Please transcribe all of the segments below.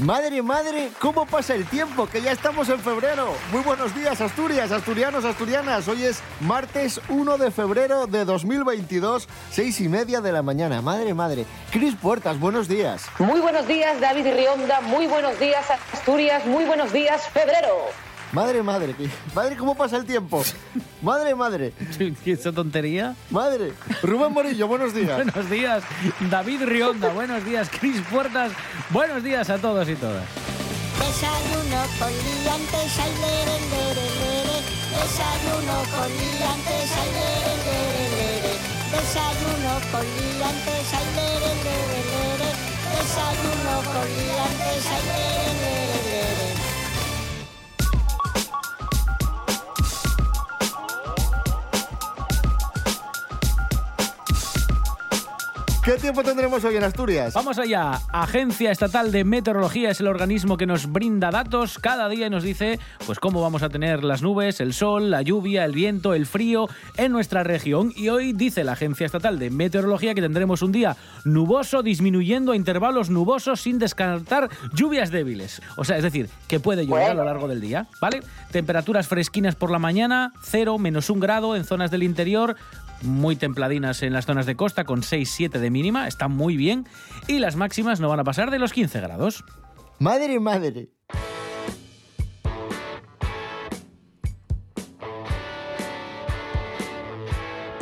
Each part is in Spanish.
Madre, madre, ¿cómo pasa el tiempo? Que ya estamos en febrero. Muy buenos días, Asturias, asturianos, asturianas. Hoy es martes 1 de febrero de 2022, seis y media de la mañana. Madre, madre. Cris Puertas, buenos días. Muy buenos días, David Rionda. Muy buenos días, Asturias. Muy buenos días, febrero. Madre, madre. Madre, ¿cómo pasa el tiempo? Madre, madre. ¿Qué esa tontería? Madre. Rubén Morillo, buenos días. buenos días, David Rionda. buenos días, Cris Puertas. Buenos días a todos y todas. Desayuno con liantes, ay, lere, lere, lere. Desayuno con liantes, ay, lere, lere, lere. Desayuno con liantes, ay, lere, lere, lere. Desayuno con liantes, ay, lere, lere, lere. ¿Qué tiempo tendremos hoy en Asturias? Vamos allá. Agencia Estatal de Meteorología es el organismo que nos brinda datos cada día y nos dice pues cómo vamos a tener las nubes, el sol, la lluvia, el viento, el frío en nuestra región. Y hoy dice la Agencia Estatal de Meteorología que tendremos un día nuboso disminuyendo a intervalos nubosos sin descartar lluvias débiles. O sea, es decir, que puede llover a lo largo del día, ¿vale? Temperaturas fresquinas por la mañana, 0, menos 1 grado en zonas del interior, muy templadinas en las zonas de costa con 6-7 de mínima, está muy bien, y las máximas no van a pasar de los 15 grados. Madre, madre.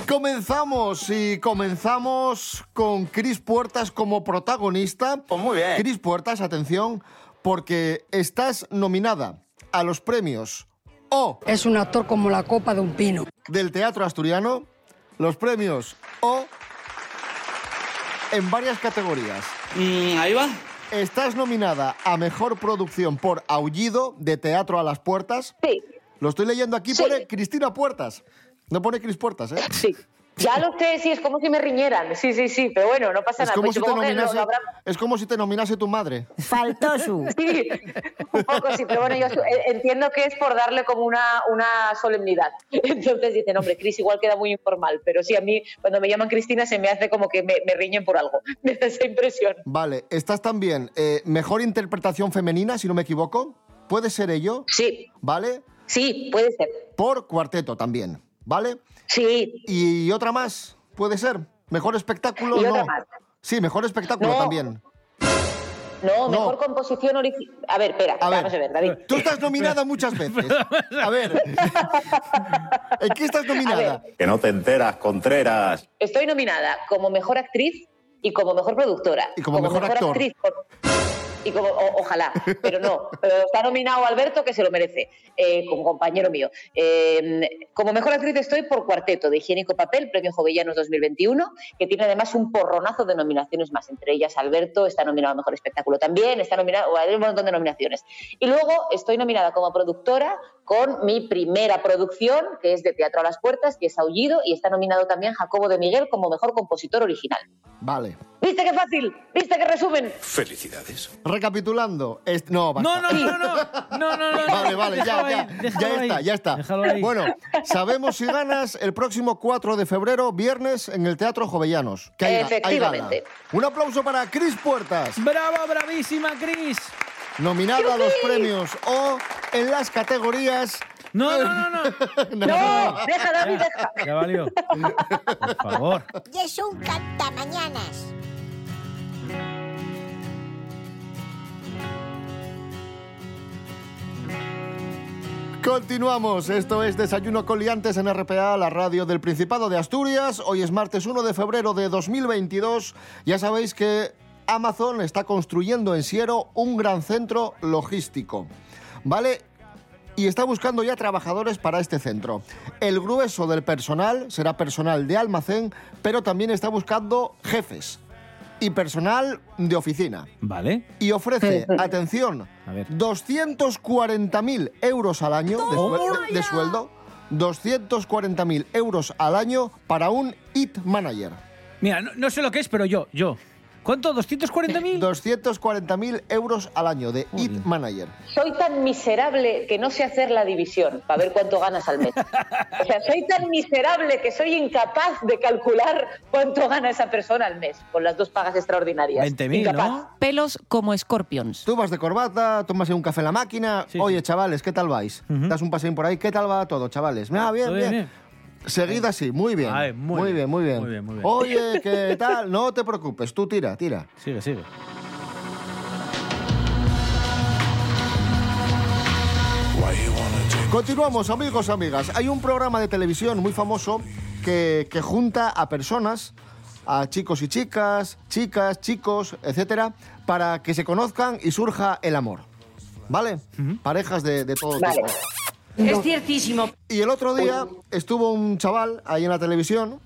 Comenzamos y comenzamos con Cris Puertas como protagonista. Pues muy bien. Cris Puertas, atención, porque estás nominada a los premios O Es un actor como la copa de un pino. del Teatro Asturiano, los premios O en varias categorías. Mm, ahí va. Estás nominada a Mejor Producción por Aullido de Teatro a las Puertas. Sí, Lo estoy leyendo aquí, Sí. pone Cristina Puertas. No pone Cris Puertas, ¿eh? sí. Ya lo sé, sí, es como si me riñeran. Sí, sí, sí, pero bueno, no pasa Es nada. como, Pues si te supongo que lo- nominase, lo habrá- es como si te nominase tu madre. Faltó su. Sí, un poco sí, pero bueno, yo eh, entiendo que es por darle como una, una solemnidad. Entonces dicen, hombre, Cris igual queda muy informal, pero sí, a mí cuando me llaman Cristina se me hace como que me, me riñen por algo. Me da esa impresión. Vale, estás también eh, Mejor Interpretación Femenina, si no me equivoco. ¿Puede ser ello? Sí, ¿Vale? sí, puede ser. Por cuarteto también, ¿vale? Sí, Y otra más, puede ser. Mejor espectáculo, Y no. otra más. Sí, mejor espectáculo No. también. no, mejor composición original. A ver, espera, A ver, vamos a ver, David. Tú estás nominada muchas veces. A ver. ¿En qué estás nominada? Que no te enteras, Contreras. Estoy nominada como mejor actriz y como mejor productora. Y como mejor actor. actriz. por- Y como, o- ojalá, pero no. Pero está nominado Alberto, que se lo merece, eh, como compañero mío. Eh, como mejor actriz estoy por Cuarteto de Higiénico Papel, Premio Jovellanos 2021, que tiene además un porronazo de nominaciones más. Entre ellas, Alberto está nominado a Mejor Espectáculo también, está nominado, hay un montón de nominaciones. Y luego estoy nominada como productora con mi primera producción, que es de Teatro a las Puertas, que es Aullido, y está nominado también Jacobo de Miguel como mejor compositor original. Vale. ¿Viste qué fácil? ¿Viste qué resumen? Felicidades. Recapitulando. est- No, basta. No, no, no, no, no, no, no, no. Vale, vale, ya, Déjalo ya, ahí, ya déjalo está, ahí. ya está. Déjalo ahí. Bueno, sabemos si ganas el próximo 4 de febrero, viernes, en el Teatro Jovellanos. que hay ga- hay Efectivamente. gala. Un aplauso para Cris Puertas, Bravo, bravísima, Cris. nominada a los premios O en las categorías. No, no, no, no. No, deja, David, deja. Ya valió. Por favor. Y es un cantamañanas. Continuamos, esto es Desayuno con Liantes en RPA, la radio del Principado de Asturias. Hoy es martes 1 de febrero de 2022. Ya sabéis que Amazon está construyendo en Siero un gran centro logístico. ¿Vale? y está buscando ya trabajadores para este centro. El grueso del personal será personal de almacén, pero también está buscando jefes y personal de oficina. Vale. Y ofrece, atención, A ver. 240.000 euros al año de, suel- de sueldo. 240.000 euros al año para un IT manager. Mira, no, no sé lo que es, pero yo, yo. ¿Cuánto? ¿240.000? 240.000 euros al año de IT Manager. Soy tan miserable que no sé hacer la división para ver cuánto ganas al mes. O sea, soy tan miserable que soy incapaz de calcular cuánto gana esa persona al mes con las dos pagas extraordinarias. 20.000, Incapaz. ¿no? Pelos como scorpions. Tú vas de corbata, tomas un café en la máquina. Sí, Oye, chavales, ¿qué tal vais? Das un paseín por ahí. ¿Qué tal va todo, chavales? Ah, bien, ¿Todo bien. bien, Seguida así, muy bien. Ay, muy muy bien, bien, muy bien. muy bien, muy bien. Oye, ¿qué tal? No te preocupes, tú tira, tira. Sigue, sigue. Continuamos, amigos, amigas. Hay un programa de televisión muy famoso que, que junta a personas, a chicos y chicas, chicas, chicos, etcétera, para que se conozcan y surja el amor. ¿Vale? Parejas de, de todo Vale. tipo. Es ciertísimo. Y el otro día estuvo un chaval ahí en la televisión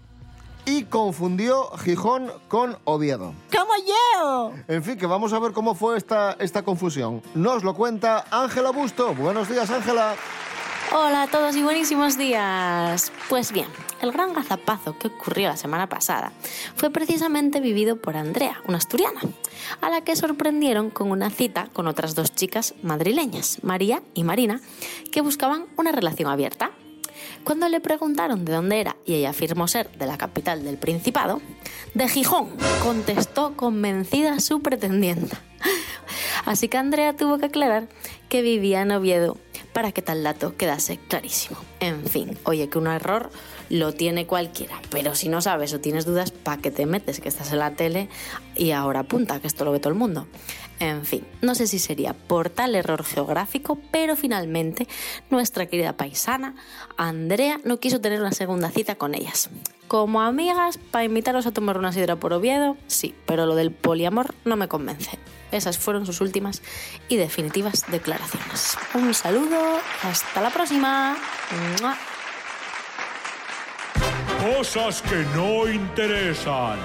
y confundió Gijón con Oviedo. ¡Como yo! En fin, que vamos a ver cómo fue esta, esta confusión. Nos lo cuenta Ángela Busto. Buenos días, Ángela. Hola a todos y buenísimos días. Pues bien, el gran gazapazo que ocurrió la semana pasada fue precisamente vivido por Andrea, una asturiana, a la que sorprendieron con una cita con otras dos chicas madrileñas, María y Marina, que buscaban una relación abierta. Cuando le preguntaron de dónde era y ella afirmó ser de la capital del Principado, de Gijón, contestó convencida su pretendienta. Así que Andrea tuvo que aclarar que vivía en Oviedo para que tal dato quedase clarísimo. En fin, oye, que un error lo tiene cualquiera, pero si no sabes o tienes dudas, ¿para qué te metes? Que estás en la tele y ahora apunta, que esto lo ve todo el mundo. En fin, no sé si sería por tal error geográfico, pero finalmente nuestra querida paisana, Andrea, no quiso tener una segunda cita con ellas. Como amigas, para invitaros a tomar una sidra por Oviedo, sí, pero lo del poliamor no me convence. Esas fueron sus últimas y definitivas declaraciones. Un saludo, hasta la próxima. ¡Mua! Cosas que no interesan.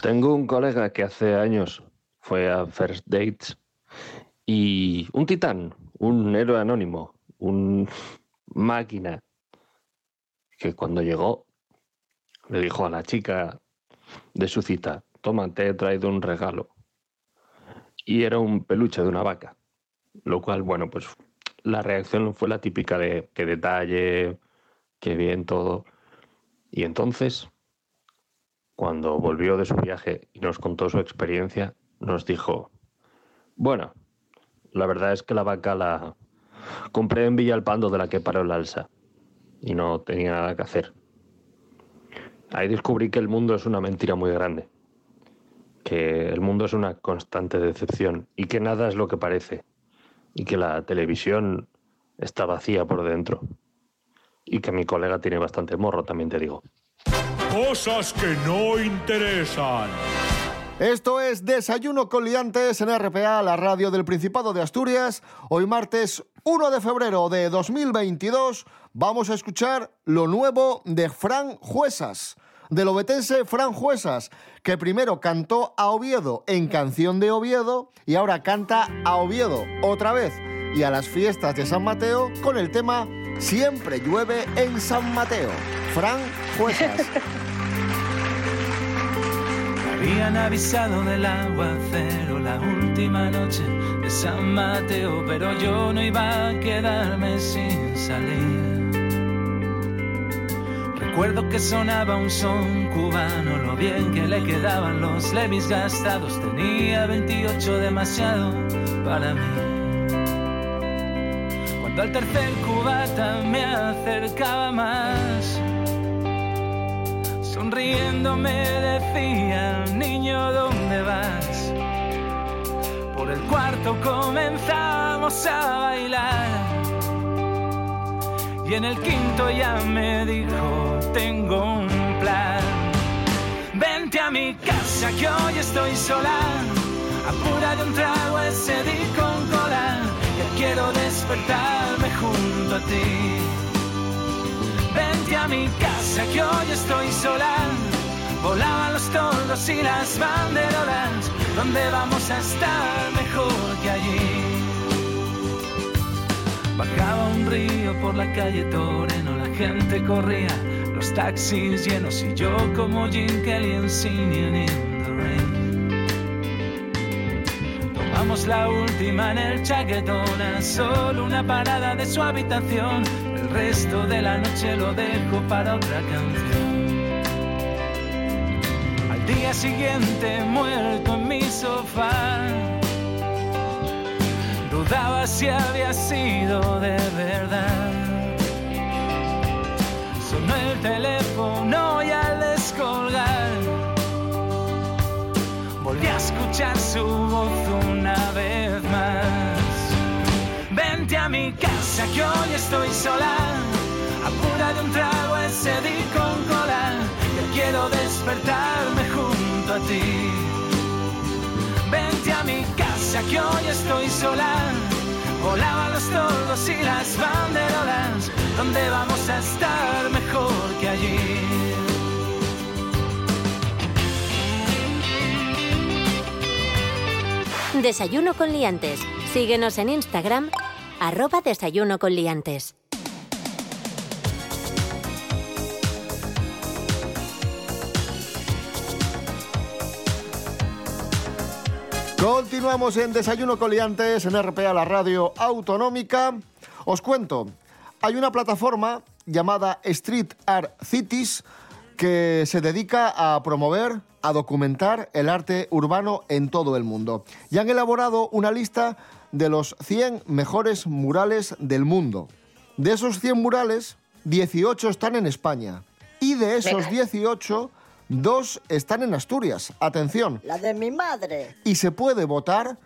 Tengo un colega que hace años fue a First Dates y un titán, un héroe anónimo, un máquina, que cuando llegó le dijo a la chica de su cita, toma, te he traído un regalo. Y era un peluche de una vaca, lo cual, bueno, pues la reacción fue la típica de qué detalle, qué bien todo. Y entonces cuando volvió de su viaje y nos contó su experiencia, nos dijo, bueno, la verdad es que la vaca la compré en Villalpando de la que paró el alza y no tenía nada que hacer. Ahí descubrí que el mundo es una mentira muy grande, que el mundo es una constante decepción y que nada es lo que parece y que la televisión está vacía por dentro y que mi colega tiene bastante morro, también te digo. Cosas que no interesan. Esto es Desayuno con Liantes en RPA, la radio del Principado de Asturias. Hoy martes 1 de febrero de 2022 vamos a escuchar lo nuevo de Fran Juesas, del obetense Fran Juesas, que primero cantó a Oviedo en Canción de Oviedo y ahora canta a Oviedo otra vez y a las fiestas de San Mateo con el tema Siempre llueve en San Mateo. Fran Juesas. Habían avisado del aguacero la última noche de San Mateo, pero yo no iba a quedarme sin salir. Recuerdo que sonaba un son cubano, lo bien que le quedaban los levis gastados, tenía 28 demasiado para mí. Cuando al tercer cubata me acercaba más, sonriendo me decía, niño, ¿dónde vas? Por el cuarto comenzamos a bailar. Y en el quinto ya me dijo, tengo un plan. Vente a mi casa que hoy estoy sola. Apura de un trago ese di con cola. Que quiero despertarme junto a ti. Vente a mi casa que hoy estoy sola. Volaban los toldos y las banderolas. Donde vamos a estar mejor que allí? Bajaba un río por la calle Toreno, la gente corría, los taxis llenos y yo como Jim Kelly en Singing in the Rain. Somos la última en el chaquetón, solo una parada de su habitación. El resto de la noche lo dejo para otra canción. Al día siguiente, muerto en mi sofá, dudaba si había sido de verdad. Sonó el teléfono y al descolgar volví a escuchar su voz una vez más. Vente a mi casa que hoy estoy sola, apura de un trago ese di con cola, que quiero despertarme junto a ti. Vente a mi casa que hoy estoy sola, volaban los tordos y las banderolas, donde vamos a estar mejor que allí. Desayuno con liantes. Síguenos en Instagram, arroba desayuno con liantes. Continuamos en Desayuno Coliantes en RPA, la radio autonómica. Os cuento, hay una plataforma llamada Street Art Cities que se dedica a promover, a documentar el arte urbano en todo el mundo. Y han elaborado una lista de los 100 mejores murales del mundo. De esos 100 murales, 18 están en España. Y de esos Venga. 18, dos están en Asturias. Atención. La de mi madre. Y se puede votar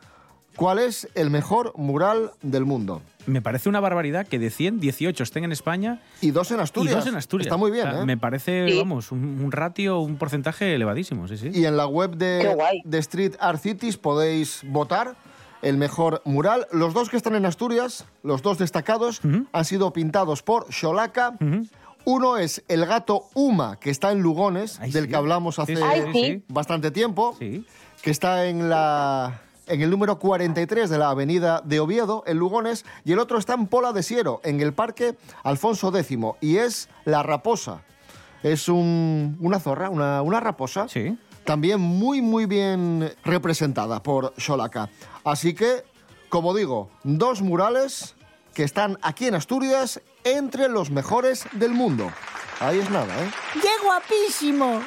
cuál es el mejor mural del mundo. Me parece una barbaridad que de 100, 18 estén en España. Y dos en Asturias. Y dos en Asturias. Está muy bien, O sea, ¿eh? Me parece, Sí. vamos, un, un ratio, un porcentaje elevadísimo, sí, sí. Y en la web de, de Street Art Cities podéis votar el mejor mural. Los dos que están en Asturias, los dos destacados, han sido pintados por Xolaca. Uno es el gato Uma, que está en Lugones, del que hablamos hace sí, Ay, sí. sí. bastante tiempo, que está en la en el número 43 de la avenida de Oviedo, en Lugones, y el otro está en Pola de Siero, en el Parque Alfonso X, y es La Raposa. Es un- una zorra, una, una raposa. También muy, muy bien representada por Xolaca. Así que, como digo, dos murales que están aquí en Asturias entre los mejores del mundo. Ahí es nada, ¿eh? ¡Qué guapísimo!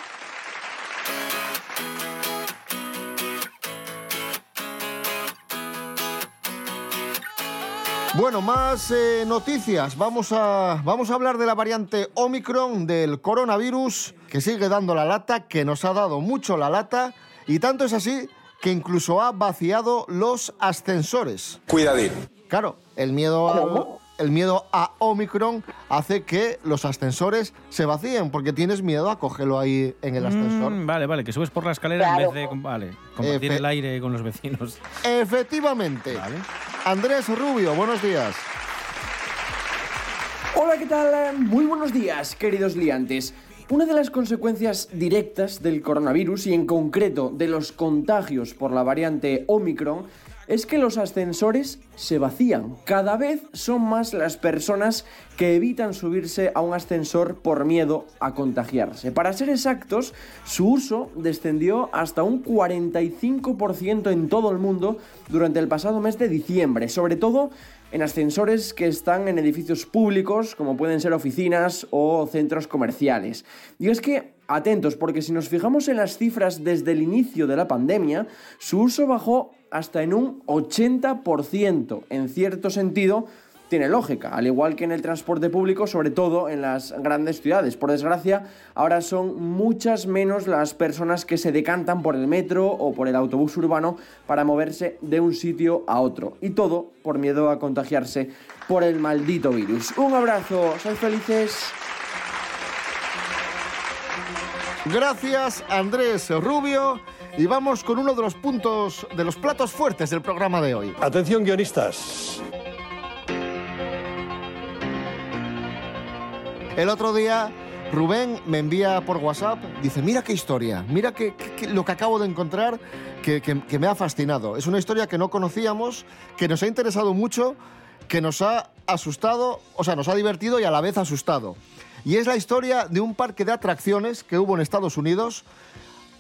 Bueno, más eh, noticias. Vamos a, vamos a hablar de la variante Omicron del coronavirus, que sigue dando la lata, que nos ha dado mucho la lata, y tanto es así que incluso ha vaciado los ascensores. Cuidadín. Claro, el miedo a, el miedo a Omicron hace que los ascensores se vacíen, porque tienes miedo a cogerlo ahí en el ascensor. Mm, vale, vale, que subes por la escalera Claro. en vez de vale, compartir Efe- el aire con los vecinos. Efectivamente. Andrés Rubio, buenos días. Hola, ¿qué tal? Muy buenos días, queridos liantes. Una de las consecuencias directas del coronavirus y en concreto de los contagios por la variante Omicron es que los ascensores se vacían. Cada vez son más las personas que evitan subirse a un ascensor por miedo a contagiarse. Para ser exactos, su uso descendió hasta un 45% en todo el mundo durante el pasado mes de diciembre, sobre todo en ascensores que están en edificios públicos, como pueden ser oficinas o centros comerciales. Y es que, atentos, porque si nos fijamos en las cifras desde el inicio de la pandemia, su uso bajó hasta en un 80%. En cierto sentido, tiene lógica, al igual que en el transporte público, sobre todo en las grandes ciudades. Por desgracia, ahora son muchas menos las personas que se decantan por el metro o por el autobús urbano para moverse de un sitio a otro. Y todo por miedo a contagiarse por el maldito virus. Un abrazo, sois felices. Gracias, Andrés Rubio. Y vamos con uno de los puntos, de los platos fuertes del programa de hoy. Atención, guionistas. El otro día, Rubén me envía por WhatsApp, dice, mira qué historia, mira qué- qué- qué- lo que acabo de encontrar que, que- que me ha fascinado. Es una historia que no conocíamos, que nos ha interesado mucho, que nos ha asustado, o sea, nos ha divertido y a la vez asustado. Y es la historia de un parque de atracciones que hubo en Estados Unidos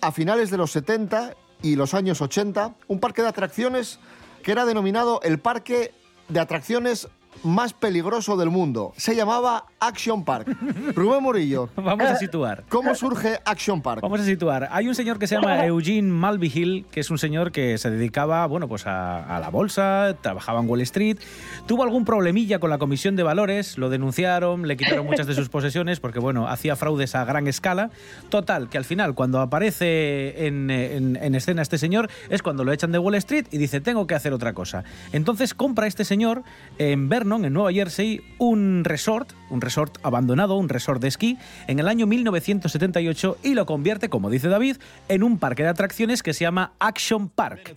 a finales de los 70 y los años 80, un parque de atracciones que era denominado el parque de atracciones más peligroso del mundo. Se llamaba Action Park. Rubén Morillo. Vamos a situar. ¿Cómo surge Action Park? Vamos a situar. Hay un señor que se llama Eugene Malvihill, que es un señor que se dedicaba, bueno, pues a, a, la bolsa, trabajaba en Wall Street, tuvo algún problemilla con la comisión de valores, lo denunciaron, le quitaron muchas de sus posesiones porque, bueno, hacía fraudes a gran escala. Total, que al final, cuando aparece en, en, en escena este señor, es cuando lo echan de Wall Street y dice, tengo que hacer otra cosa. Entonces compra este señor en Vernon, en Nueva Jersey, un resort, un resort abandonado, un resort de esquí, en el año 1978 y lo convierte, como dice David, en un parque de atracciones que se llama Action Park.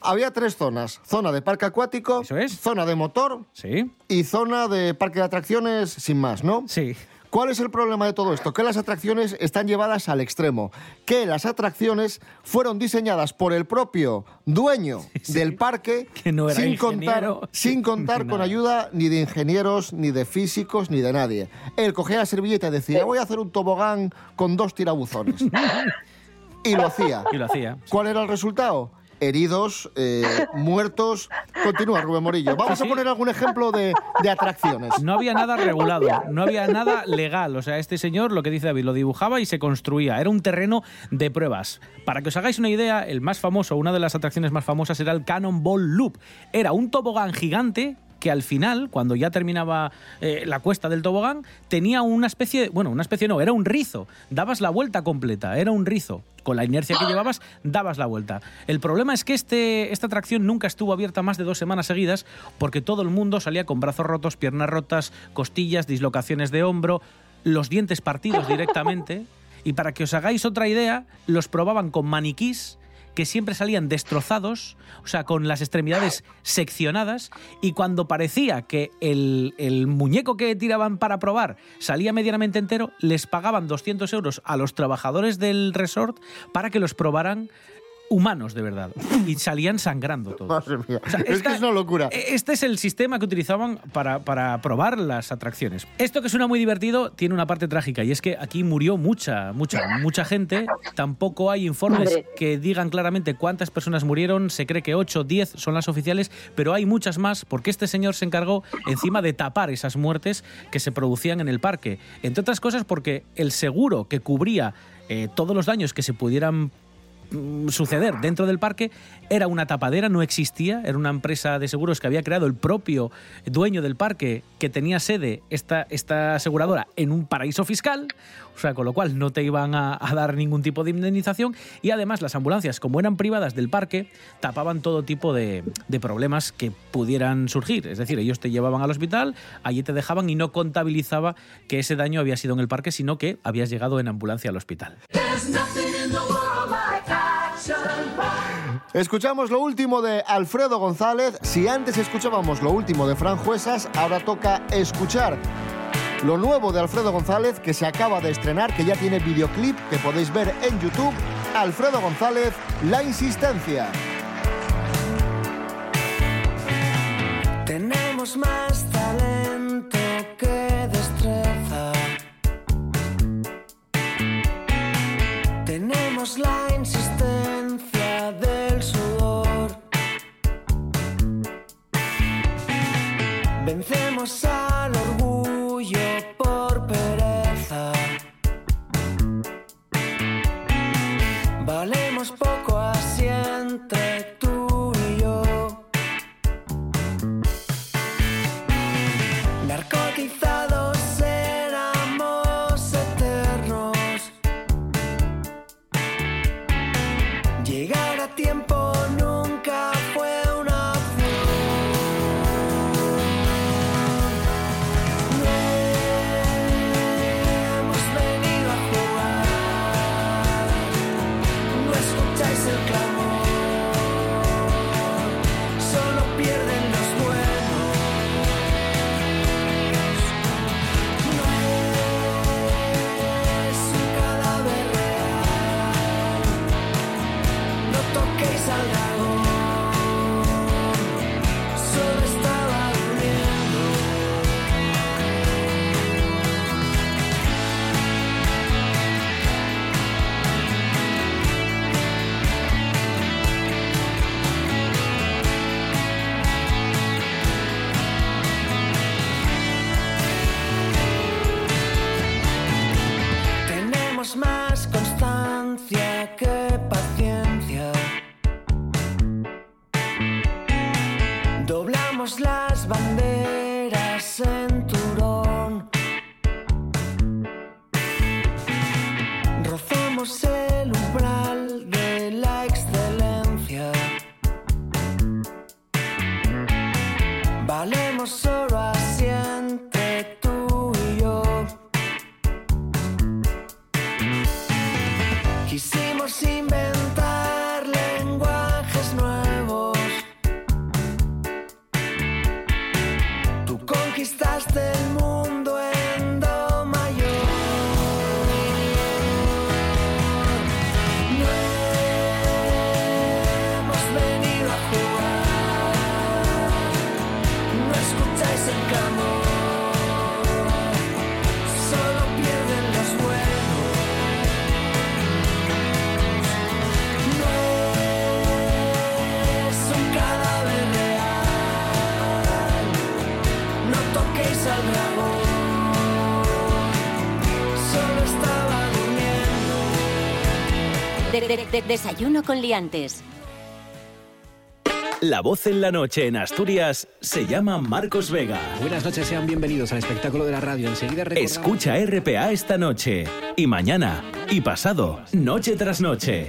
Había tres zonas. Zona de parque acuático, zona de motor sí. y zona de parque de atracciones sin más, ¿no? Sí. ¿Cuál es el problema de todo esto? Que las atracciones están llevadas al extremo, que las atracciones fueron diseñadas por el propio dueño Sí, sí. del parque Que no era sin contar, sin contar con ayuda ni de ingenieros, ni de físicos, ni de nadie. Él cogía la servilleta y decía, voy a hacer un tobogán con dos tirabuzones. y lo hacía. Y lo hacía. ¿Cuál era el resultado? Heridos, eh, muertos. Continúa, Rubén Morillo. Vamos Sí, a poner algún ejemplo de, de atracciones. No había nada regulado, no había nada legal. O sea, este señor, lo que dice David, lo dibujaba y se construía. Era un terreno de pruebas. Para que os hagáis una idea, el más famoso, una de las atracciones más famosas era el Cannonball Loop. Era un tobogán gigante que al final, cuando ya terminaba eh, la cuesta del tobogán, tenía una especie, bueno, una especie no, era un rizo. Dabas la vuelta completa, era un rizo. Con la inercia que llevabas, dabas la vuelta. El problema es que este, esta atracción nunca estuvo abierta más de dos semanas seguidas porque todo el mundo salía con brazos rotos, piernas rotas, costillas, dislocaciones de hombro, los dientes partidos directamente. Y para que os hagáis otra idea, los probaban con maniquís que siempre salían destrozados, o sea, con las extremidades seccionadas, y cuando parecía que el, el muñeco que tiraban para probar salía medianamente entero, les pagaban 200 euros a los trabajadores del resort para que los probaran humanos de verdad. Y salían sangrando todos. Madre mía. O sea, es que esta- es una locura. Este es el sistema que utilizaban para, para probar las atracciones. Esto que suena muy divertido tiene una parte trágica y es que aquí murió mucha, mucha, mucha gente. Tampoco hay informes Madre. que digan claramente cuántas personas murieron. Se cree que 8 o 10 son las oficiales, pero hay muchas más porque este señor se encargó encima de tapar esas muertes que se producían en el parque. Entre otras cosas porque el seguro que cubría eh, todos los daños que se pudieran suceder. Dentro del parque era una tapadera, no existía, era una empresa de seguros que había creado el propio dueño del parque que tenía sede esta, esta aseguradora en un paraíso fiscal, o sea, con lo cual no te iban a, a dar ningún tipo de indemnización. Y además las ambulancias, como eran privadas del parque, tapaban todo tipo de, de problemas que pudieran surgir, es decir, ellos te llevaban al hospital, allí te dejaban y no contabilizaba que ese daño había sido en el parque, sino que habías llegado en ambulancia al hospital. Escuchamos lo último de Alfredo González. Si antes escuchábamos lo último de Fran Juesas, ahora toca escuchar lo nuevo de Alfredo González que se acaba de estrenar, que ya tiene videoclip que podéis ver en YouTube. Alfredo González, La Insistencia. Tenemos más talento que destreza. Tenemos la my son. De- de- de- desayuno con liantes. La voz en la noche en Asturias se llama Marcos Vega. Buenas noches, sean bienvenidos al espectáculo de la radio. Enseguida recordamos... Escucha RPA esta noche, y mañana, y pasado, noche tras noche.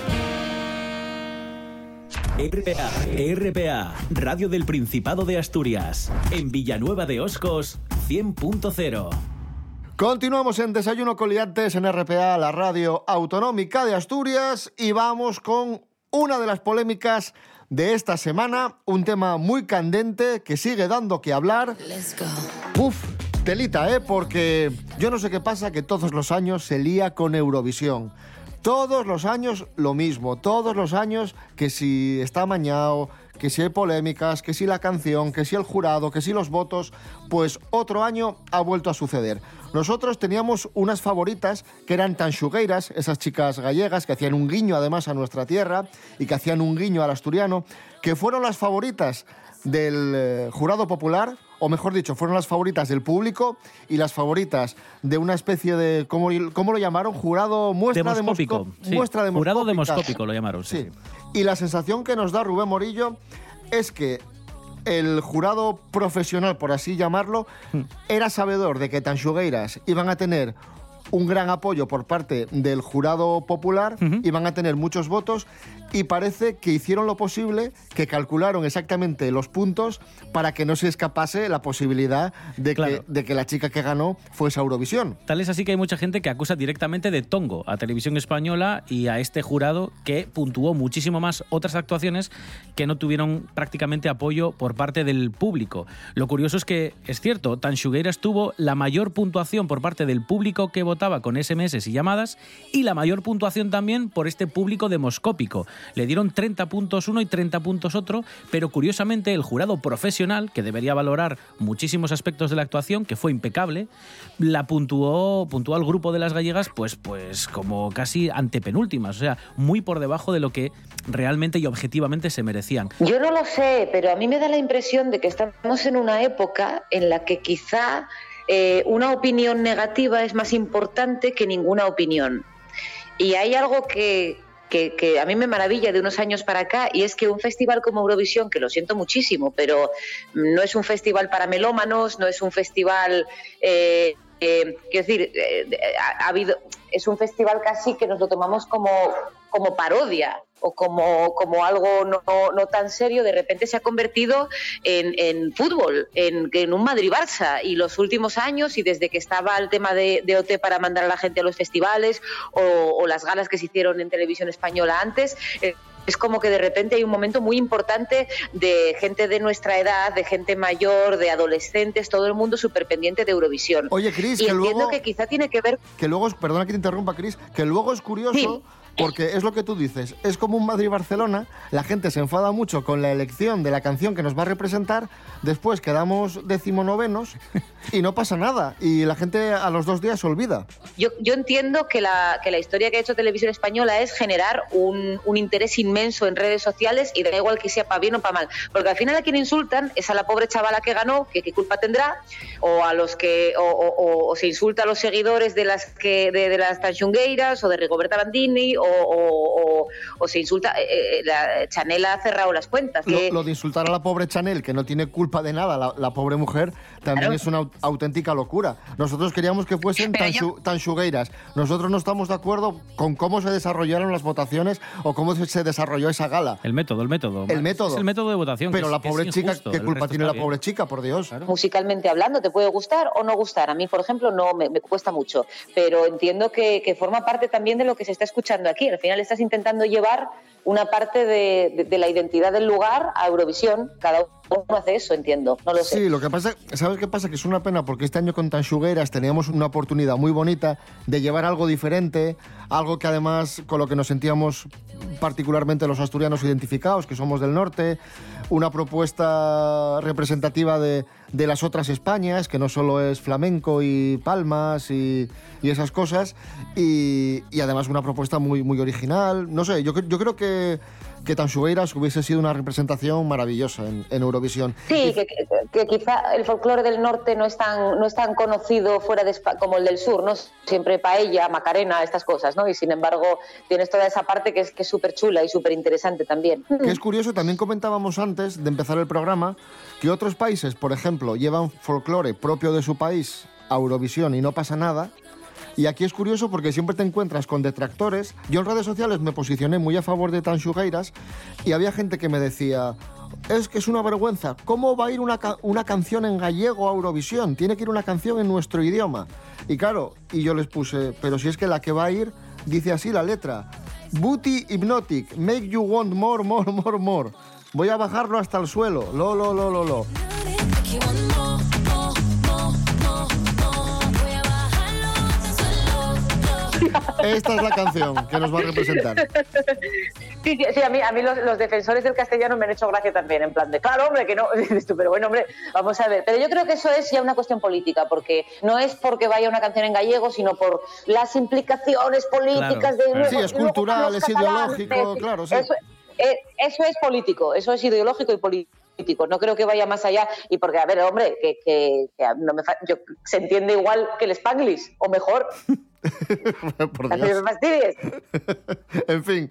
RPA, RPA, Radio del Principado de Asturias, en Villanueva de Oscos, 100.0. Continuamos en Desayuno con Liantes en RPA, la radio autonómica de Asturias, y vamos con una de las polémicas de esta semana, un tema muy candente que sigue dando que hablar. Uf, telita, ¿eh? Porque yo no sé qué pasa, que todos los años se lía con Eurovisión. Todos los años lo mismo, todos los años que si está amañado, que si hay polémicas, que si la canción, que si el jurado, que si los votos, pues otro año ha vuelto a suceder. Nosotros teníamos unas favoritas que eran tan chugueiras, esas chicas gallegas que hacían un guiño además a nuestra tierra y que hacían un guiño al asturiano, que fueron las favoritas del eh, jurado popular, o mejor dicho, fueron las favoritas del público y las favoritas de una especie de, ¿cómo, cómo lo llamaron? Jurado muestra Demoscópico. demoscó- sí. muestra Jurado demoscópico lo llamaron. Sí. Sí. Y la sensación que nos da Rubén Morillo es que el jurado profesional, por así llamarlo, Hmm. era sabedor de que Tanxugueiras iban a tener un gran apoyo por parte del jurado popular, iban a tener muchos votos y parece que hicieron lo posible, que calcularon exactamente los puntos para que no se escapase la posibilidad de, que, de que la chica que ganó fuese a Eurovisión. Tal es así que hay mucha gente que acusa directamente de tongo a Televisión Española y a este jurado que puntuó muchísimo más otras actuaciones que no tuvieron prácticamente apoyo por parte del público. Lo curioso es que, es cierto, Tanxugueiras tuvo la mayor puntuación por parte del público que con SMS y llamadas y la mayor puntuación también por este público demoscópico. Le dieron 30 puntos uno y 30 puntos otro, pero curiosamente el jurado profesional, que debería valorar muchísimos aspectos de la actuación, que fue impecable, la puntuó, puntuó al grupo de las gallegas pues, pues como casi antepenúltimas, o sea, muy por debajo de lo que realmente y objetivamente se merecían. Yo no lo sé, pero a mí me da la impresión de que estamos en una época en la que quizá eh, una opinión negativa es más importante que ninguna opinión. Y hay algo que, que, a mí me maravilla de unos años para acá y es que un festival como Eurovisión, que lo siento muchísimo, pero no es un festival para melómanos, no es un festival... Eh, eh, quiero decir, eh, ha, ha habido, es un festival casi que nos lo tomamos como, como parodia o como, como algo no, no tan serio, de repente se ha convertido en, en fútbol, en, en un Madrid-Barça. Y los últimos años, y desde que estaba el tema de, de OT para mandar a la gente a los festivales o, o las galas que se hicieron en televisión española antes, eh, es como que de repente hay un momento muy importante de gente de nuestra edad, de gente mayor, de adolescentes, todo el mundo súper pendiente de Eurovisión. Oye, Cris, que entiendo luego- que quizá tiene que ver Que luego, perdona que te interrumpa, Cris, que luego es curioso porque es lo que tú dices, es como un Madrid-Barcelona, la gente se enfada mucho con la elección de la canción que nos va a representar, después quedamos decimonovenos y no pasa nada, y la gente a los dos días se olvida. Yo, yo entiendo que la, que la historia que ha hecho Televisión Española es generar un, interés inmenso en redes sociales y da igual que sea para bien o para mal, porque al final a quien insultan es a la pobre chavala que ganó, que qué culpa tendrá, o a los que o, se insulta a los seguidores de las que de, de las Tanchungueiras o de Rigoberta Bandini o, o- o- o se insulta eh, eh, la Chanel ha cerrado las cuentas. Lo, que- lo de insultar a la pobre Chanel, que no tiene culpa de nada, la, la pobre mujer, también Claro. es una au- auténtica locura. Nosotros queríamos que fuesen tan, yo- chu- tan chugueiras. Nosotros no estamos de acuerdo con cómo se desarrollaron las votaciones o cómo se- desarrolló esa gala. El método, el método. El método. Es el método de votación. Pero que la es- que es pobre chica, injusto, ¿qué culpa tiene la pobre chica, por Dios? musicalmente hablando, te puede gustar o no gustar. A mí, por ejemplo, no me, me cuesta mucho, pero entiendo que, que forma parte también de lo que se está escuchando aquí. Al final estás intentando llevar una parte de, la identidad del lugar a Eurovisión. Cada uno hace eso, entiendo. No sé. Sí, lo que pasa, ¿sabes qué pasa? Que es una pena porque este año con Tanchugueras teníamos una oportunidad muy bonita de llevar algo diferente, algo que además con lo que nos sentíamos particularmente los asturianos identificados, que somos del norte, una propuesta representativa de, de las otras Españas, que no solo es flamenco y palmas y, y esas cosas, y, y además una propuesta muy, muy original. No sé, yo, yo creo que, que Tanchugueiras hubiese sido una representación maravillosa en, en Eurovisión. Sí, que, que- que quizá el folclore del norte no es tan, no es tan conocido fuera de como el del sur, ¿no? Siempre paella, macarena, estas cosas, ¿no? Y sin embargo tienes toda esa parte que es que súper chula y súper interesante también. Que es curioso, también comentábamos antes de empezar el programa que otros países, por ejemplo, llevan folclore propio de su país a Eurovisión y no pasa nada. Y aquí es curioso porque siempre te encuentras con detractores. Yo en redes sociales me posicioné muy a favor de Tanchugueiras y había gente que me decía, es que es una vergüenza, ¿cómo va a ir una, una canción en gallego a Eurovisión? Tiene que ir una canción en nuestro idioma. Y claro, y yo les puse, pero si es que la que va a ir dice así la letra, Booty Hypnotic, make you want more, more, more, more. Voy a bajarlo hasta el suelo, lo, lo, lo, lo, lo. Esta es la canción que nos va a representar. Sí, sí, sí, a mí, a mí los, los defensores del castellano me han hecho gracia también, en plan de, claro, hombre, que no, pero bueno, hombre, vamos a ver. Pero yo creo que eso es ya una cuestión política, porque no es porque vaya una canción en gallego, sino por las implicaciones políticas Claro, de... claro. Sí, es cultural, es ideológico, claro, sí. Eso, eh, eso es político, eso es ideológico y político. No creo que vaya más allá. Y porque, a ver, hombre, que, que- que no me fa- yo- se entiende igual que el Spanglish, o mejor. Por Dios. me fastidies. En fin,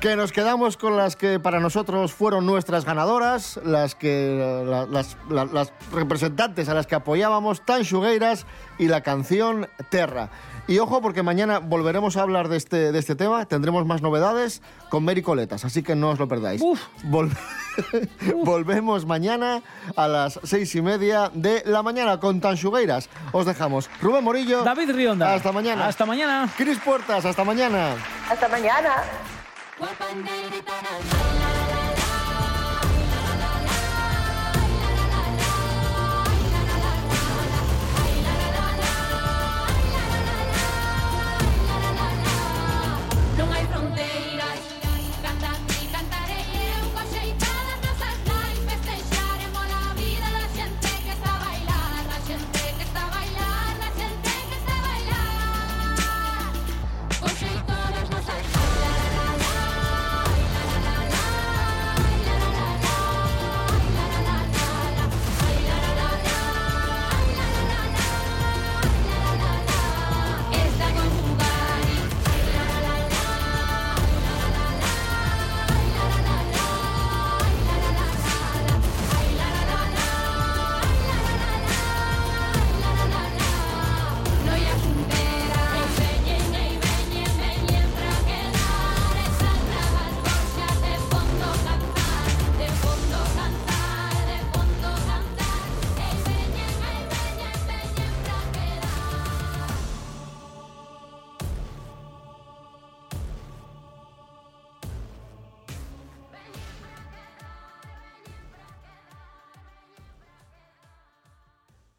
que nos quedamos con las que para nosotros fueron nuestras ganadoras, las que la- las, la- las representantes a las que apoyábamos, Tan Xugueiras y la canción Terra. Y ojo, porque mañana volveremos a hablar de este, de este tema, tendremos más novedades con Mary Coletas, así que no os lo perdáis. Vol- Volvemos mañana a las seis y media de la mañana con Tan Xugueiras. Os dejamos. Rubén Morillo. David Rionda. Hasta mañana. Hasta mañana. Cris Puertas, hasta mañana. Hasta mañana.